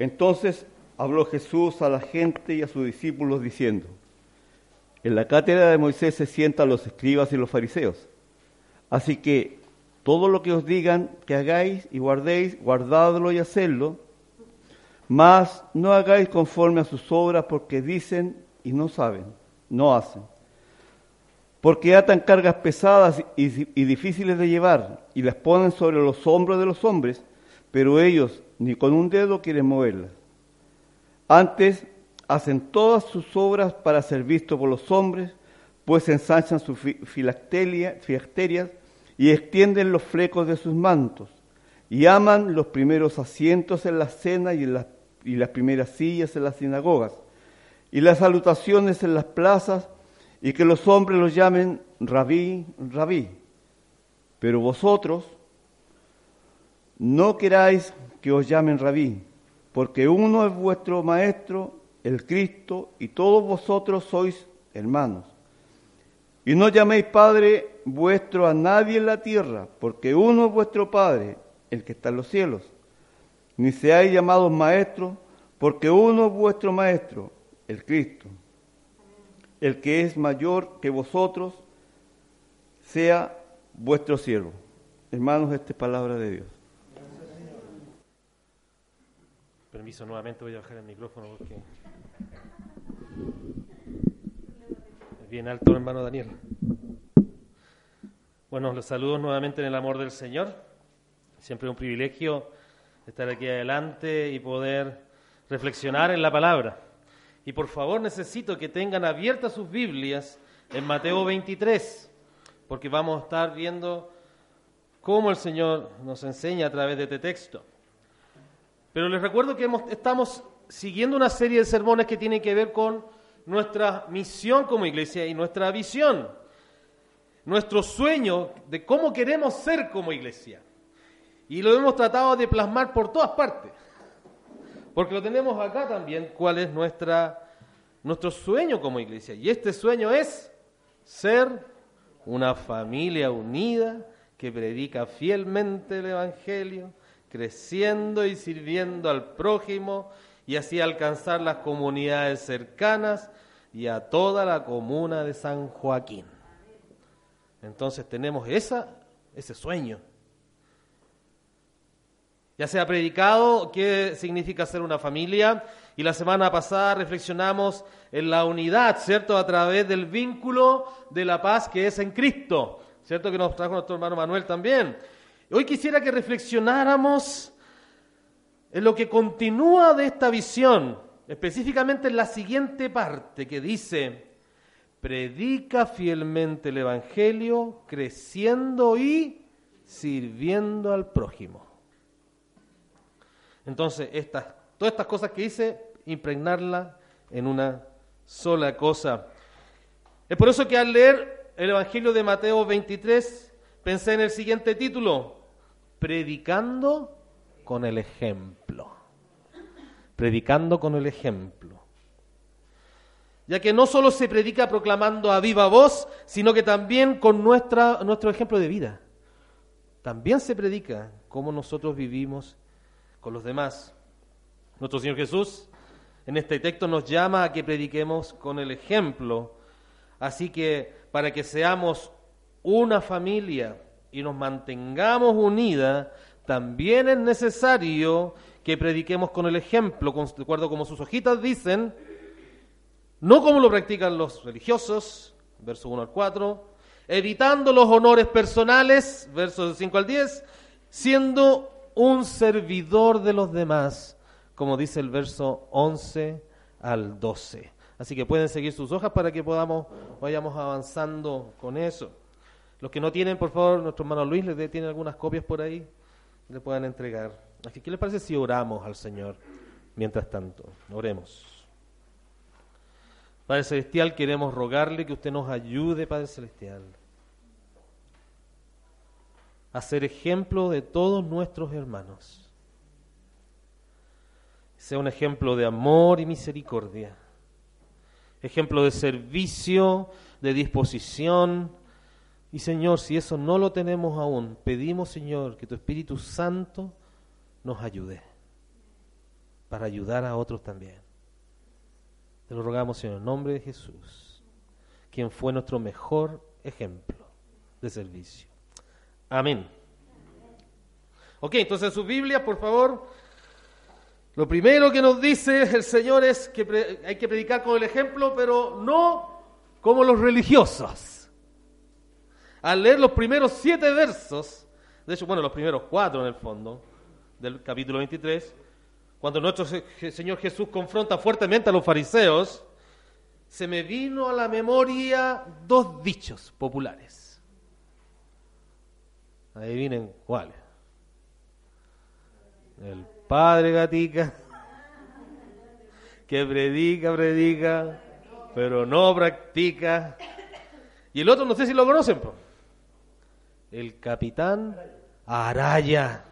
Entonces habló Jesús a la gente y a sus discípulos diciendo, en la cátedra de Moisés se sientan los escribas y los fariseos. Así que todo lo que os digan que hagáis y guardéis, guardadlo y hacedlo, mas no hagáis conforme a sus obras porque dicen y no saben, no hacen. Porque atan cargas pesadas y, y difíciles de llevar y las ponen sobre los hombros de los hombres, pero ellos ni con un dedo quieren moverlas. Antes hacen todas sus obras para ser vistos por los hombres, pues ensanchan sus filacterias y extienden los flecos de sus mantos, y aman los primeros asientos en la cena y, las primeras sillas en las sinagogas, y las salutaciones en las plazas, y que los hombres los llamen rabí, rabí. Pero vosotros no queráis que os llamen rabí, porque uno es vuestro maestro, el Cristo, y todos vosotros sois hermanos. Y no llaméis Padre vuestro a nadie en la tierra, porque uno es vuestro Padre, el que está en los cielos. Ni seáis llamados maestros, porque uno es vuestro Maestro, el Cristo. El que es mayor que vosotros, sea vuestro siervo. Hermanos, esta es palabra de Dios. Permiso, nuevamente voy a bajar el micrófono porque es bien alto, hermano Daniel. Bueno, los saludos nuevamente en el amor del Señor. Siempre un privilegio estar aquí adelante y poder reflexionar en la palabra. Y por favor necesito que tengan abiertas sus Biblias en Mateo 23, porque vamos a estar viendo cómo el Señor nos enseña a través de este texto. Pero les recuerdo que estamos siguiendo una serie de sermones que tienen que ver con nuestra misión como iglesia y nuestra visión, nuestro sueño de cómo queremos ser como iglesia. Y lo hemos tratado de plasmar por todas partes, porque lo tenemos acá también, cuál es nuestra, nuestro sueño como iglesia. Y este sueño es ser una familia unida que predica fielmente el Evangelio, creciendo y sirviendo al prójimo y así alcanzar las comunidades cercanas y a toda la comuna de San Joaquín. Entonces tenemos esa, ese sueño. Ya se ha predicado qué significa ser una familia y la semana pasada reflexionamos en la unidad, ¿cierto? A través del vínculo de la paz que es en Cristo, ¿cierto? Que nos trajo nuestro hermano Manuel también. Hoy quisiera que reflexionáramos en lo que continúa de esta visión, específicamente en la siguiente parte que dice, predica fielmente el Evangelio, creciendo y sirviendo al prójimo. Entonces, estas, todas estas cosas que dice, impregnarla en una sola cosa. Es por eso que al leer el Evangelio de Mateo 23, pensé en el siguiente título, predicando con el ejemplo. Predicando con el ejemplo. Ya que no solo se predica proclamando a viva voz, sino que también con nuestra, nuestro ejemplo de vida. También se predica cómo nosotros vivimos con los demás. Nuestro Señor Jesús en este texto nos llama a que prediquemos con el ejemplo. Así que para que seamos una familia, y nos mantengamos unidas, también es necesario que prediquemos con el ejemplo, de acuerdo como sus hojitas dicen, no como lo practican los religiosos, verso 1 al 4, evitando los honores personales, versos 5 al 10, siendo un servidor de los demás, como dice el verso 11 al 12. Así que pueden seguir sus hojas para que podamos vayamos avanzando con eso. Los que no tienen, por favor, nuestro hermano Luis le tiene algunas copias por ahí, le puedan entregar. Así ¿qué les parece si oramos al Señor mientras tanto? Oremos. Padre Celestial, queremos rogarle que usted nos ayude, Padre Celestial, a ser ejemplo de todos nuestros hermanos. Sea un ejemplo de amor y misericordia, ejemplo de servicio, de disposición, y Señor, si eso no lo tenemos aún, pedimos, Señor, que tu Espíritu Santo nos ayude. para ayudar a otros también. Te lo rogamos en el nombre de Jesús, quien fue nuestro mejor ejemplo de servicio. Amén. Ok, entonces su Biblia, por favor. Lo primero que nos dice el Señor es que hay que predicar con el ejemplo, pero no como los religiosos. Al leer los primeros siete versos, de hecho, bueno, los primeros cuatro en el fondo, del capítulo 23, cuando nuestro Señor Jesús confronta fuertemente a los fariseos, se me vino a la memoria dos dichos populares. Adivinen cuáles. El padre gatica, que predica, predica, pero no practica. Y el otro, no sé si lo conocen, el capitán Araya.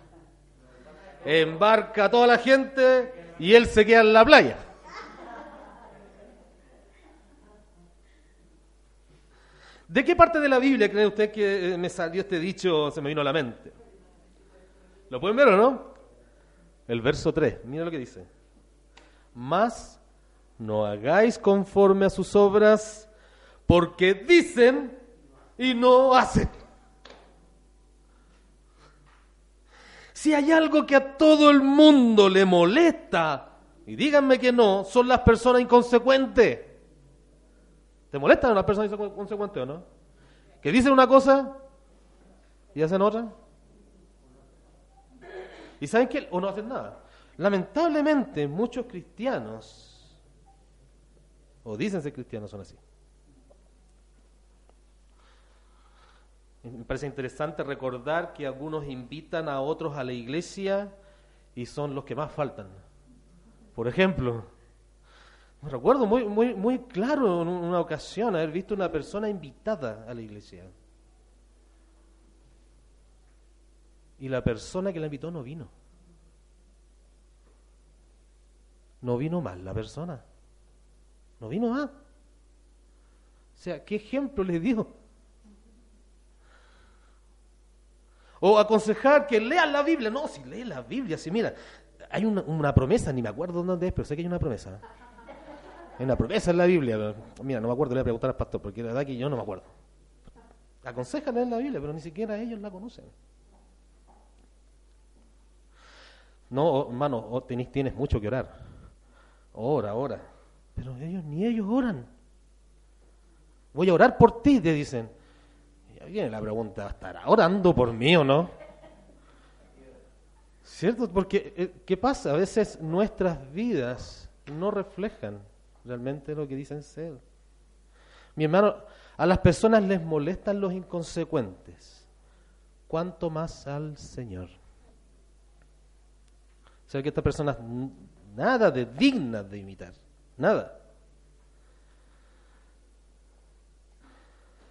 Embarca a toda la gente y él se queda en la playa. ¿De qué parte de la Biblia cree usted que me salió este dicho, se me vino a la mente? ¿Lo pueden ver o no? El verso 3, mira lo que dice. Más no hagáis conforme a sus obras, porque dicen y no hacen. Si hay algo que a todo el mundo le molesta, y díganme que no, son las personas inconsecuentes. ¿Te molestan las personas inconsecuentes o no? Que dicen una cosa y hacen otra. ¿Y saben qué? O no hacen nada. Lamentablemente, muchos cristianos, o dicen ser cristianos, son así. Me parece interesante recordar que algunos invitan a otros a la iglesia y son los que más faltan. Por ejemplo, me recuerdo muy, muy, muy claro en una ocasión haber visto una persona invitada a la iglesia. Y la persona que la invitó no vino. No vino mal la persona. No vino más. O sea, ¿qué ejemplo le dio? O aconsejar que lean la Biblia. No, si lee la Biblia, si mira, hay una, promesa, ni me acuerdo dónde es, pero sé que hay una promesa. Hay una promesa en la Biblia. Mira, no me acuerdo, le voy a preguntar al pastor, porque la verdad que yo no me acuerdo. Aconseja leer la Biblia, pero ni siquiera ellos la conocen. No, hermano, tienes, tienes mucho que orar. Ora, ora. Pero ellos ni ellos oran. Voy a orar por ti, te dicen viene la pregunta, ¿estará orando por mí o no? ¿Cierto? Porque, eh, ¿qué pasa? A veces nuestras vidas no reflejan realmente lo que dicen ser. Mi hermano, a las personas les molestan los inconsecuentes. ¿Cuánto más al Señor? O sea que estas personas nada de dignas de imitar. Nada.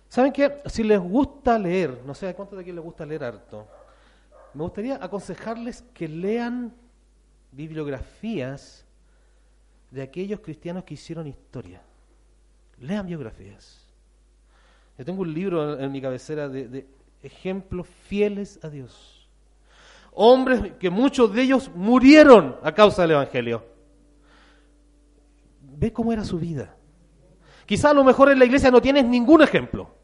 ¿Saben qué? Si les gusta leer, no sé a cuántos de aquí les gusta leer harto, me gustaría aconsejarles que lean bibliografías de aquellos cristianos que hicieron historia. Lean biografías. Yo tengo un libro en, mi cabecera de, de ejemplos fieles a Dios. Hombres que muchos de ellos murieron a causa del Evangelio. Ve cómo era su vida. Quizá a lo mejor en la iglesia no tienes ningún ejemplo.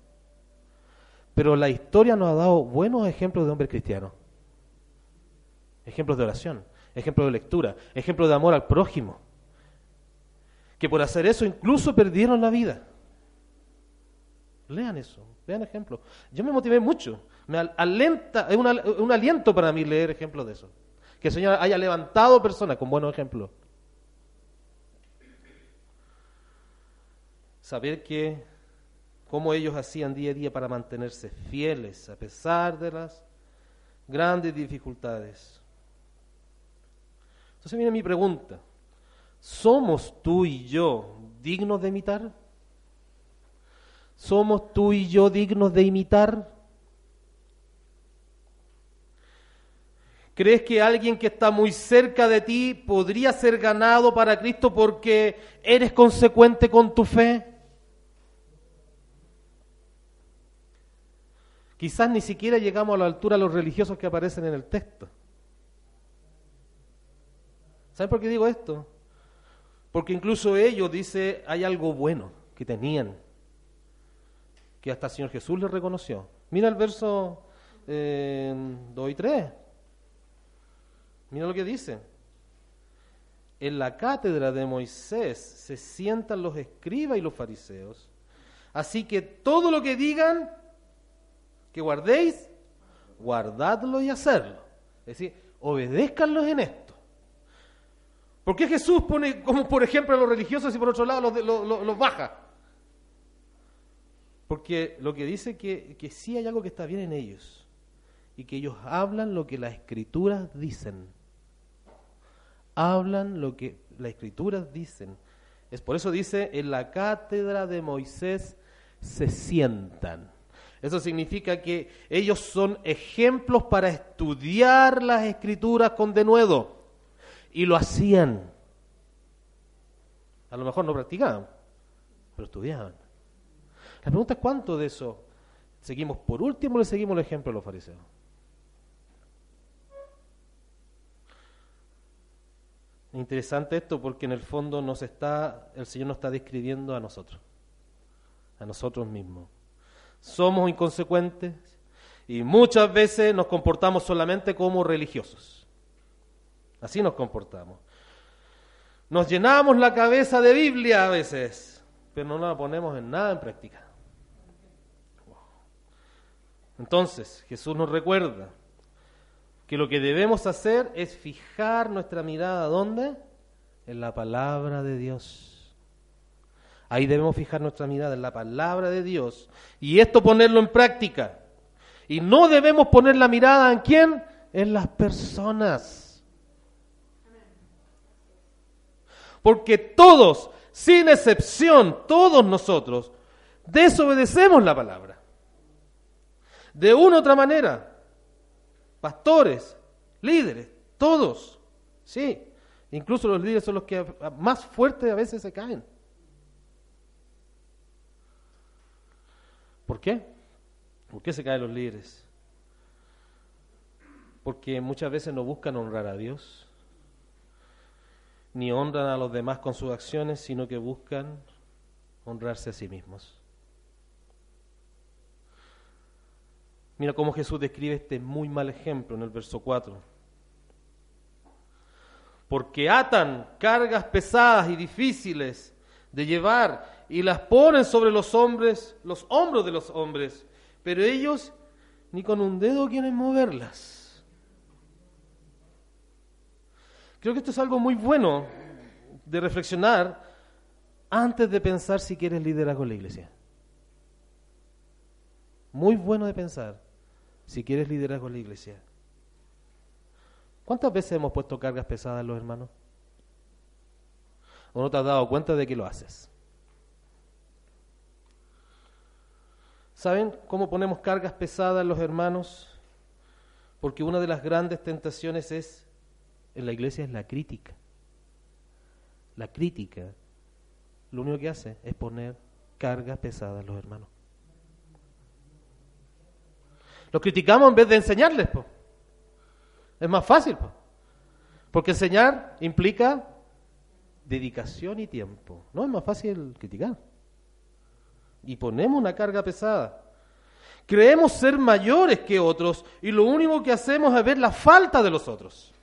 Pero la historia nos ha dado buenos ejemplos de hombres cristianos. Ejemplos de oración, ejemplos de lectura, ejemplos de amor al prójimo. Que por hacer eso incluso perdieron la vida. Lean eso, vean ejemplos. Yo me motivé mucho. Me alenta, es un aliento para mí leer ejemplos de eso. Que el Señor haya levantado personas con buenos ejemplos. Saber que cómo ellos hacían día a día para mantenerse fieles a pesar de las grandes dificultades. Entonces viene mi pregunta, ¿somos tú y yo dignos de imitar? ¿Somos tú y yo dignos de imitar? ¿Crees que alguien que está muy cerca de ti podría ser ganado para Cristo porque eres consecuente con tu fe? Quizás ni siquiera llegamos a la altura de los religiosos que aparecen en el texto. ¿Saben por qué digo esto? Porque incluso ellos, dice, hay algo bueno que tenían, que hasta el Señor Jesús les reconoció. Mira el verso eh, 2 y 3. Mira lo que dice. En la cátedra de Moisés se sientan los escribas y los fariseos. Así que todo lo que digan, que guardéis, guardadlo y hacerlo. Es decir, obedézcanlos en esto. ¿Por qué Jesús pone como por ejemplo a los religiosos y por otro lado los, los, baja? Porque lo que dice que, que sí hay algo que está bien en ellos y que ellos hablan lo que las escrituras dicen. Hablan lo que las escrituras dicen. Es por eso dice, en la cátedra de Moisés se sientan. Eso significa que ellos son ejemplos para estudiar las escrituras con denuedo. Y lo hacían. A lo mejor no practicaban, pero estudiaban. La pregunta es cuánto de eso seguimos por último le seguimos el ejemplo de los fariseos. Interesante esto porque en el fondo nos está, el Señor nos está describiendo a nosotros, a nosotros mismos somos inconsecuentes y muchas veces nos comportamos solamente como religiosos. Así nos comportamos. Nos llenamos la cabeza de Biblia a veces, pero no la ponemos en nada en práctica. Entonces, Jesús nos recuerda que lo que debemos hacer es fijar nuestra mirada ¿dónde? En la palabra de Dios. Ahí debemos fijar nuestra mirada en la palabra de Dios y esto ponerlo en práctica. Y no debemos poner la mirada en quién? En las personas. Porque todos, sin excepción, todos nosotros, desobedecemos la palabra. De una u otra manera. Pastores, líderes, todos. Sí. Incluso los líderes son los que más fuertes a veces se caen. Qué? ¿Por qué se caen los líderes? Porque muchas veces no buscan honrar a Dios, ni honran a los demás con sus acciones, sino que buscan honrarse a sí mismos. Mira cómo Jesús describe este muy mal ejemplo en el verso 4. Porque atan cargas pesadas y difíciles de llevar y las ponen sobre los hombres, los hombros de los hombres, pero ellos ni con un dedo quieren moverlas. Creo que esto es algo muy bueno de reflexionar antes de pensar si quieres liderazgo en la iglesia. Muy bueno de pensar si quieres liderazgo en la iglesia. ¿Cuántas veces hemos puesto cargas pesadas en los hermanos? ¿O no te has dado cuenta de que lo haces? ¿Saben cómo ponemos cargas pesadas en los hermanos? Porque una de las grandes tentaciones es, en la iglesia, es la crítica. La crítica, lo único que hace es poner cargas pesadas en los hermanos. Los criticamos en vez de enseñarles. Es más fácil. Porque enseñar implica dedicación y tiempo. No es más fácil criticar y ponemos una carga pesada. Creemos ser mayores que otros y lo único que hacemos es ver la falta de los otros.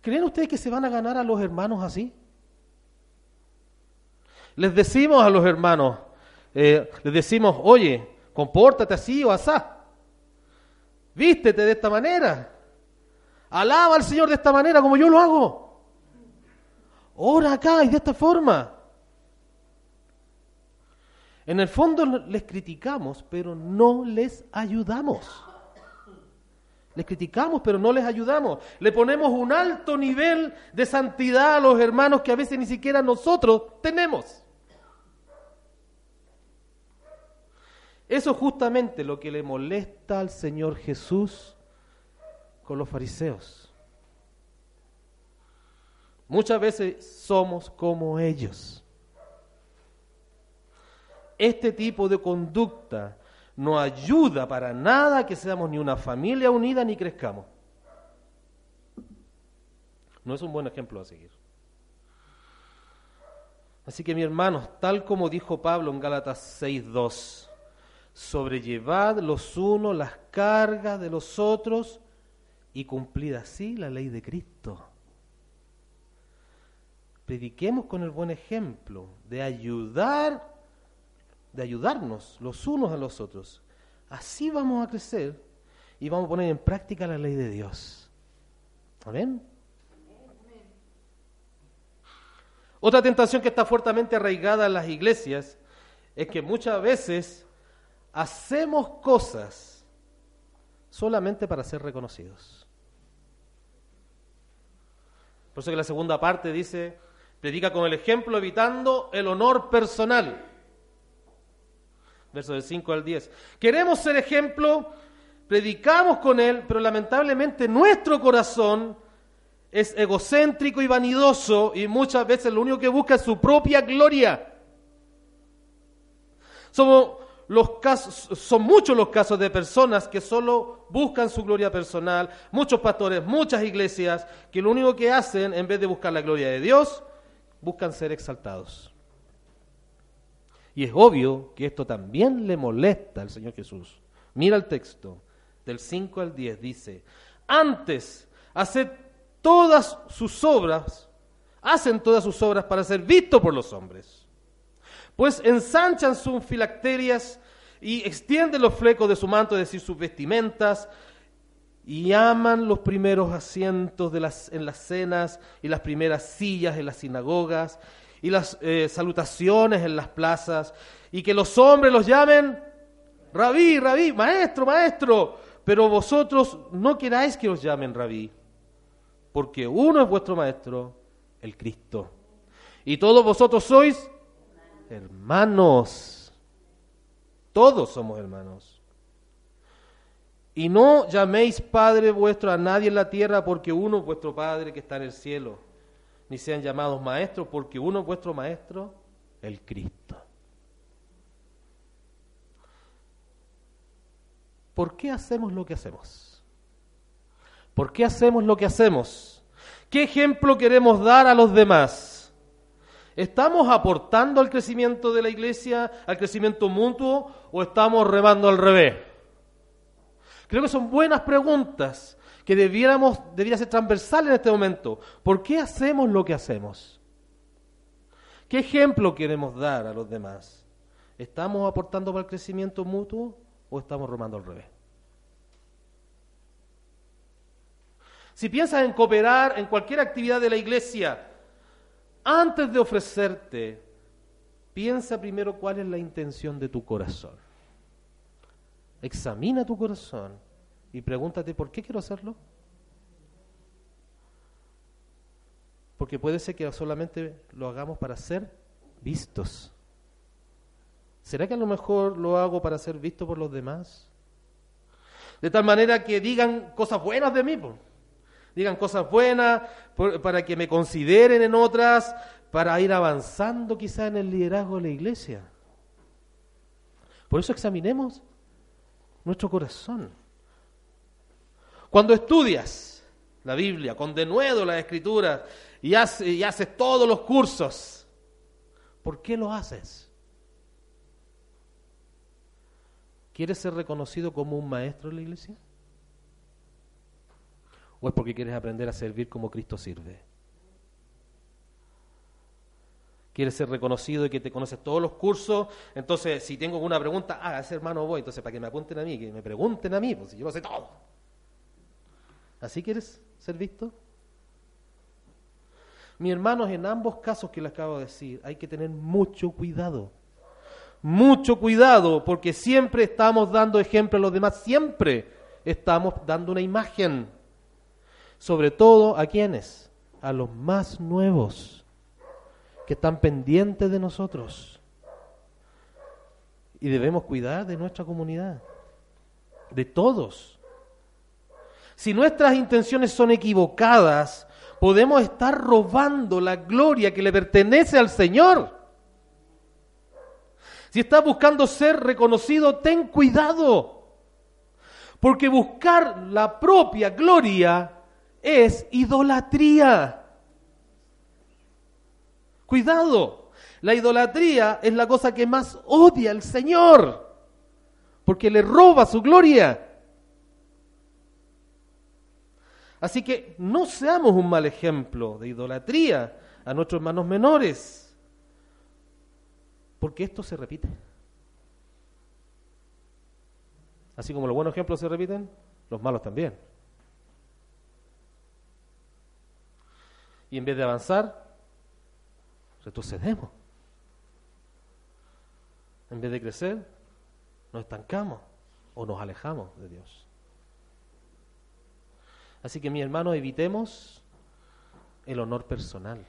¿Creen ustedes que se van a ganar a los hermanos así? Les decimos a los hermanos, eh, les decimos, oye, compórtate así o asá. Vístete de esta manera. Alaba al Señor de esta manera como yo lo hago. Ora acá y de esta forma. En el fondo les criticamos, pero no les ayudamos. Les criticamos, pero no les ayudamos. Le ponemos un alto nivel de santidad a los hermanos que a veces ni siquiera nosotros tenemos. Eso es justamente lo que le molesta al Señor Jesús con los fariseos. Muchas veces somos como ellos. Este tipo de conducta no ayuda para nada a que seamos ni una familia unida ni crezcamos. No es un buen ejemplo a seguir. Así que mi hermanos, tal como dijo Pablo en Gálatas 6.2, sobrellevad los unos las cargas de los otros y cumplid así la ley de Cristo. Prediquemos con el buen ejemplo de ayudar, de ayudarnos los unos a los otros. Así vamos a crecer y vamos a poner en práctica la ley de Dios. Amén. Otra tentación que está fuertemente arraigada en las iglesias es que muchas veces hacemos cosas solamente para ser reconocidos. Por eso que la segunda parte dice, predica con el ejemplo evitando el honor personal. Verso del 5 al 10. Queremos ser ejemplo, predicamos con él, pero lamentablemente nuestro corazón es egocéntrico y vanidoso y muchas veces lo único que busca es su propia gloria. Somos los casos, son muchos los casos de personas que solo buscan su gloria personal, muchos pastores, muchas iglesias, que lo único que hacen, en vez de buscar la gloria de Dios, buscan ser exaltados. Y es obvio que esto también le molesta al Señor Jesús. Mira el texto, del 5 al 10, dice, antes, haced todas sus obras, hacen todas sus obras para ser vistos por los hombres. Pues ensanchan sus filacterias y extienden los flecos de su manto, es decir, sus vestimentas, y aman los primeros asientos en las cenas y las primeras sillas en las sinagogas y las eh, salutaciones en las plazas, y que los hombres los llamen rabí, rabí, maestro, maestro, pero vosotros no queráis que os llamen rabí porque uno es vuestro Maestro, el Cristo. Y todos vosotros sois hermanos. Todos somos hermanos. Y no llaméis Padre vuestro a nadie en la tierra, porque uno es vuestro Padre que está en el cielo. Ni sean llamados maestros, porque uno es vuestro Maestro, el Cristo. ¿Por qué hacemos lo que hacemos? ¿Por qué hacemos lo que hacemos? ¿Qué ejemplo queremos dar a los demás? ¿Estamos aportando al crecimiento de la iglesia, al crecimiento mutuo, o estamos remando al revés? Creo que son buenas preguntas que debiéramos, debiera ser transversal en este momento. ¿Por qué hacemos lo que hacemos? ¿Qué ejemplo queremos dar a los demás? ¿Estamos aportando para el crecimiento mutuo o estamos remando al revés? Si piensas en cooperar en cualquier actividad de la iglesia, antes de ofrecerte, piensa primero cuál es la intención de tu corazón. Examina tu corazón y pregúntate, ¿por qué quiero hacerlo? Porque puede ser que solamente lo hagamos para ser vistos. ¿Será que a lo mejor lo hago para ser visto por los demás? De tal manera que digan cosas buenas de mí digan cosas buenas, para que me consideren en otras, para ir avanzando quizá en el liderazgo de la iglesia. Por eso examinemos nuestro corazón. Cuando estudias la Biblia, con denuedo las escrituras y haces, y todos los cursos, ¿por qué lo haces? ¿Quieres ser reconocido como un maestro en la iglesia? ¿O es porque quieres aprender a servir como Cristo sirve? Quieres ser reconocido y que te conoces todos los cursos. Entonces, si tengo alguna pregunta, ah, ese hermano voy. Entonces, para que me apunten a mí, que me pregunten a mí, pues yo lo sé todo. ¿Así quieres ser visto? Mi hermanos, en ambos casos que les acabo de decir, hay que tener mucho cuidado. Mucho cuidado, porque siempre estamos dando ejemplo a los demás, siempre estamos dando una imagen sobre todo a quienes, a los más nuevos, que están pendientes de nosotros. Y debemos cuidar de nuestra comunidad, de todos. Si nuestras intenciones son equivocadas, podemos estar robando la gloria que le pertenece al Señor. Si estás buscando ser reconocido, ten cuidado. Porque buscar la propia gloria es idolatría. Cuidado, la idolatría es la cosa que más odia el Señor, porque le roba su gloria. Así que no seamos un mal ejemplo de idolatría a nuestros hermanos menores, porque esto se repite. Así como los buenos ejemplos se repiten, los malos también. Y en vez de avanzar, retrocedemos. En vez de crecer, nos estancamos o nos alejamos de Dios. Así que, mi hermano, evitemos el honor personal.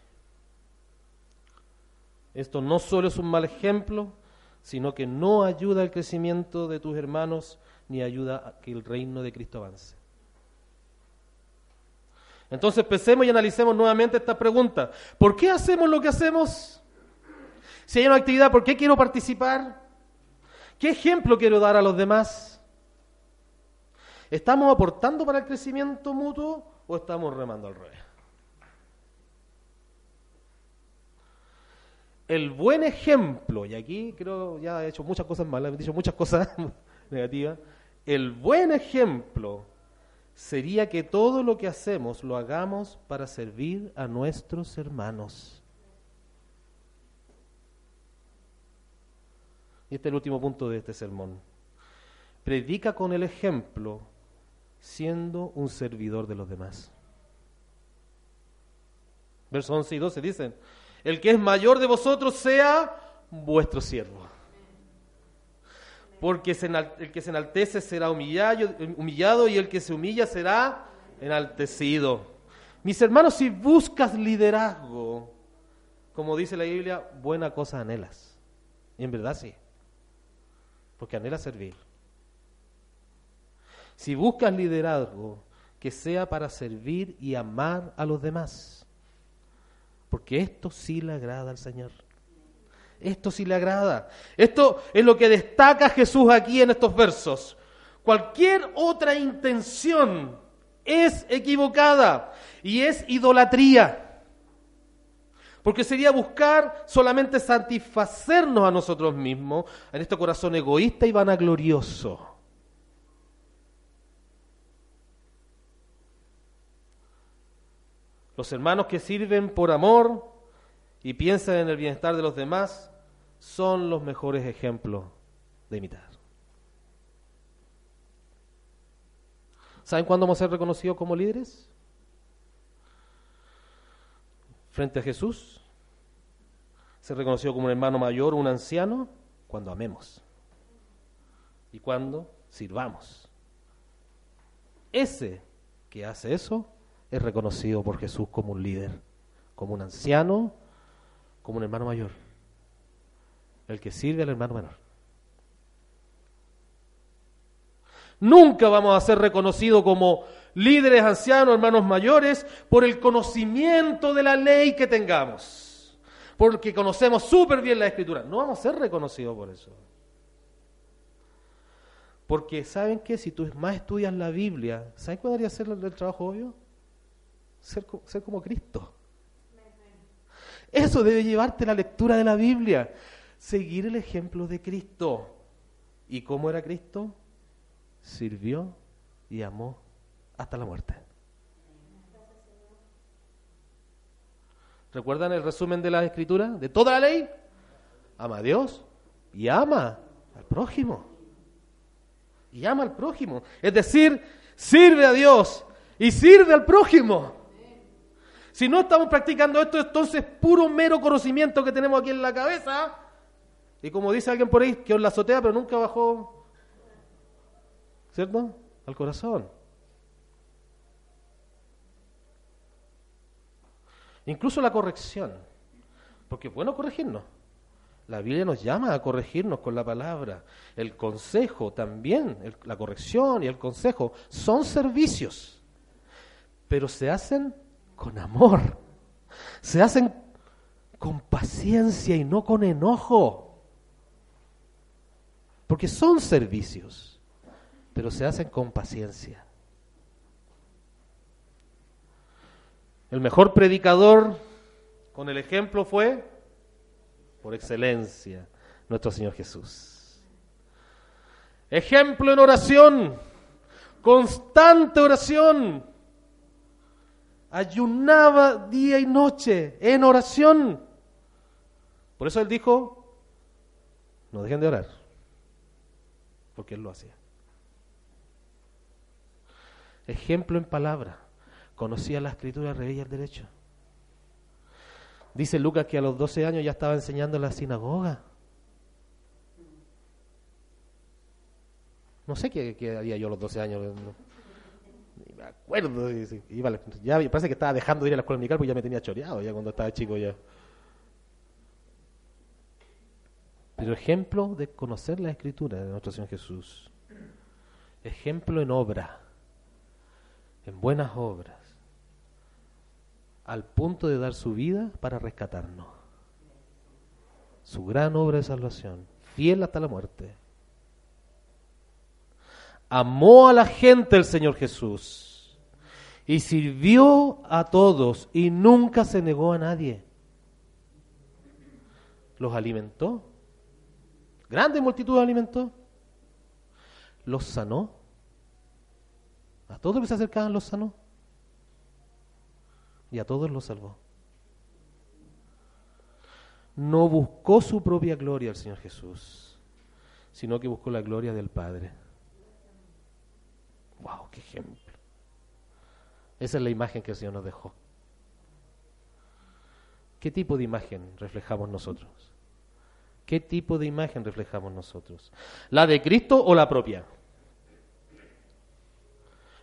Esto no solo es un mal ejemplo, sino que no ayuda al crecimiento de tus hermanos ni ayuda a que el reino de Cristo avance. Entonces pensemos y analicemos nuevamente esta pregunta. ¿Por qué hacemos lo que hacemos? Si hay una actividad, ¿por qué quiero participar? ¿Qué ejemplo quiero dar a los demás? ¿Estamos aportando para el crecimiento mutuo o estamos remando al revés? El buen ejemplo, y aquí creo ya he hecho muchas cosas malas, he dicho muchas cosas negativas, el buen ejemplo sería que todo lo que hacemos lo hagamos para servir a nuestros hermanos. Y este es el último punto de este sermón. Predica con el ejemplo siendo un servidor de los demás. Versos 11 y 12 dicen, el que es mayor de vosotros sea vuestro siervo porque el que se enaltece será humillado, y el que se humilla será enaltecido. Mis hermanos, si buscas liderazgo, como dice la Biblia, buena cosa anhelas. Y en verdad sí, porque anhelas servir. Si buscas liderazgo, que sea para servir y amar a los demás, porque esto sí le agrada al Señor. Esto sí le agrada. Esto es lo que destaca Jesús aquí en estos versos. Cualquier otra intención es equivocada y es idolatría. Porque sería buscar solamente satisfacernos a nosotros mismos en este corazón egoísta y vanaglorioso. Los hermanos que sirven por amor y piensan en el bienestar de los demás, son los mejores ejemplos de imitar. ¿Saben cuándo vamos a ser reconocidos como líderes? Frente a Jesús. Ser reconocido como un hermano mayor un anciano cuando amemos. Y cuando sirvamos. Ese que hace eso es reconocido por Jesús como un líder, como un anciano como un hermano mayor. El que sirve al hermano menor. Nunca vamos a ser reconocidos como líderes ancianos, hermanos mayores, por el conocimiento de la ley que tengamos. Porque conocemos súper bien la escritura. No vamos a ser reconocidos por eso. Porque, ¿saben qué? Si tú más estudias la Biblia, ¿sabes cuál debería ser el trabajo obvio? Ser, como Cristo. Eso debe llevarte la lectura de la Biblia. Seguir el ejemplo de Cristo. ¿Y cómo era Cristo? Sirvió y amó hasta la muerte. ¿Recuerdan el resumen de la escritura? De toda la ley. Ama a Dios y ama al prójimo. Y ama al prójimo. Es decir, sirve a Dios y sirve al prójimo. Si no estamos practicando esto, entonces es puro mero conocimiento que tenemos aquí en la cabeza. Y como dice alguien por ahí, que os la azotea, pero nunca bajó, ¿cierto? Al corazón. Incluso la corrección. Porque es bueno corregirnos. La Biblia nos llama a corregirnos con la palabra. El consejo también, la corrección y el consejo son servicios, pero se hacen con amor. Se hacen con paciencia y no con enojo. Porque son servicios, pero se hacen con paciencia. El mejor predicador con el ejemplo fue, por excelencia, nuestro Señor Jesús. Ejemplo en oración, constante oración. Ayunaba día y noche en oración. Por eso él dijo, no dejen de orar, porque él lo hacía. Ejemplo en palabra, conocía la escritura, reveía el derecho. Dice Lucas que a los 12 años ya estaba enseñando en la sinagoga. No sé qué, qué haría yo a los 12 años. Me acuerdo. ya parece que estaba dejando de ir a la escuela dominical porque ya me tenía choreado ya cuando estaba chico ya. Pero ejemplo de conocer la escritura de nuestro Señor Jesús. Ejemplo en obra. En buenas obras. Al punto de dar su vida para rescatarnos. Su gran obra de salvación. Fiel hasta la muerte amó a la gente el Señor Jesús y sirvió a todos y nunca se negó a nadie. Los alimentó. Grande multitud alimentó. Los sanó. A todos los que se acercaban los sanó. Y a todos los salvó. No buscó su propia gloria el Señor Jesús, sino que buscó la gloria del Padre. ¡Wow! ¡Qué ejemplo! Esa es la imagen que el Señor nos dejó. ¿Qué tipo de imagen reflejamos nosotros? ¿Qué tipo de imagen reflejamos nosotros? ¿La de Cristo o la propia?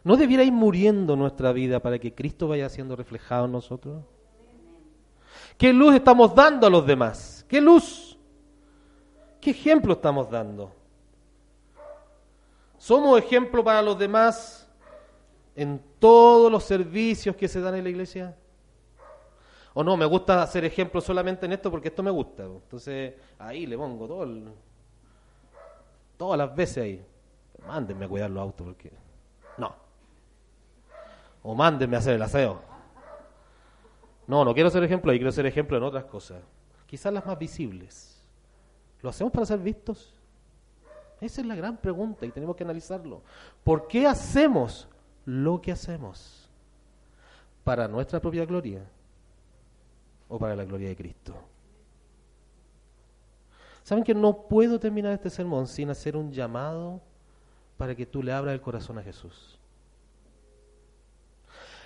¿No debiera ir muriendo nuestra vida para que Cristo vaya siendo reflejado en nosotros? ¿Qué luz estamos dando a los demás? ¿Qué luz? ¿Qué ejemplo estamos dando? ¿Somos ejemplo para los demás en todos los servicios que se dan en la iglesia? O no, me gusta hacer ejemplo solamente en esto porque esto me gusta. Entonces, ahí le pongo todo todas las veces ahí. Mándenme a cuidar los autos porque... No. O mándenme a hacer el aseo. No, no quiero ser ejemplo ahí, quiero ser ejemplo en otras cosas. Quizás las más visibles. ¿Lo hacemos para ser vistos? Esa es la gran pregunta y tenemos que analizarlo. ¿Por qué hacemos lo que hacemos? ¿Para nuestra propia gloria o para la gloria de Cristo? ¿Saben que no puedo terminar este sermón sin hacer un llamado para que tú le abras el corazón a Jesús?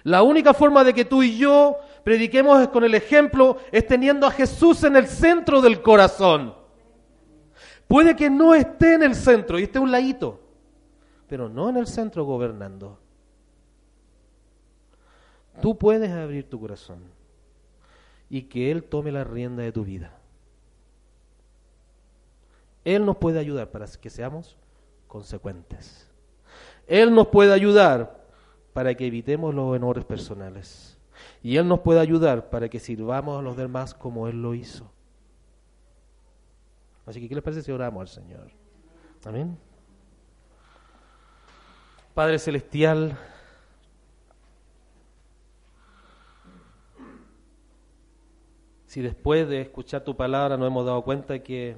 La única forma de que tú y yo prediquemos con el ejemplo es teniendo a Jesús en el centro del corazón. Puede que no esté en el centro y esté un ladito, pero no en el centro gobernando. Tú puedes abrir tu corazón y que Él tome la rienda de tu vida. Él nos puede ayudar para que seamos consecuentes. Él nos puede ayudar para que evitemos los honores personales. Y Él nos puede ayudar para que sirvamos a los demás como Él lo hizo. Así que, ¿qué les parece si oramos al Señor? Amén. Padre Celestial, si después de escuchar tu palabra nos hemos dado cuenta que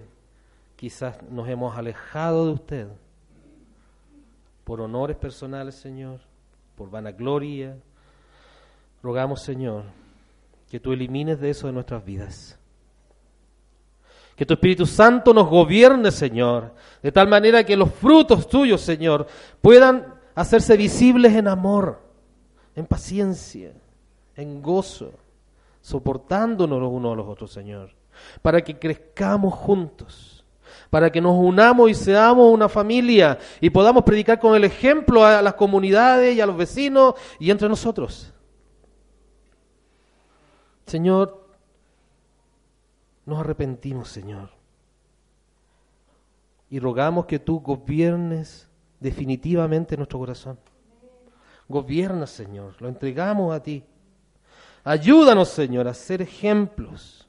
quizás nos hemos alejado de usted por honores personales, Señor, por vanagloria, rogamos, Señor, que tú elimines de eso de nuestras vidas. Que tu Espíritu Santo nos gobierne, Señor, de tal manera que los frutos tuyos, Señor, puedan hacerse visibles en amor, en paciencia, en gozo, soportándonos los unos a los otros, Señor, para que crezcamos juntos, para que nos unamos y seamos una familia y podamos predicar con el ejemplo a las comunidades y a los vecinos y entre nosotros. Señor, nos arrepentimos, Señor. Y rogamos que tú gobiernes definitivamente nuestro corazón. Gobierna, Señor. Lo entregamos a ti. Ayúdanos, Señor, a ser ejemplos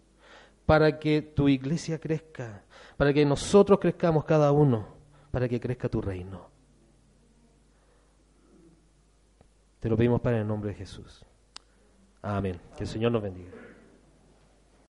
para que tu iglesia crezca, para que nosotros crezcamos cada uno, para que crezca tu reino. Te lo pedimos para el nombre de Jesús. Amén. Que el Señor nos bendiga.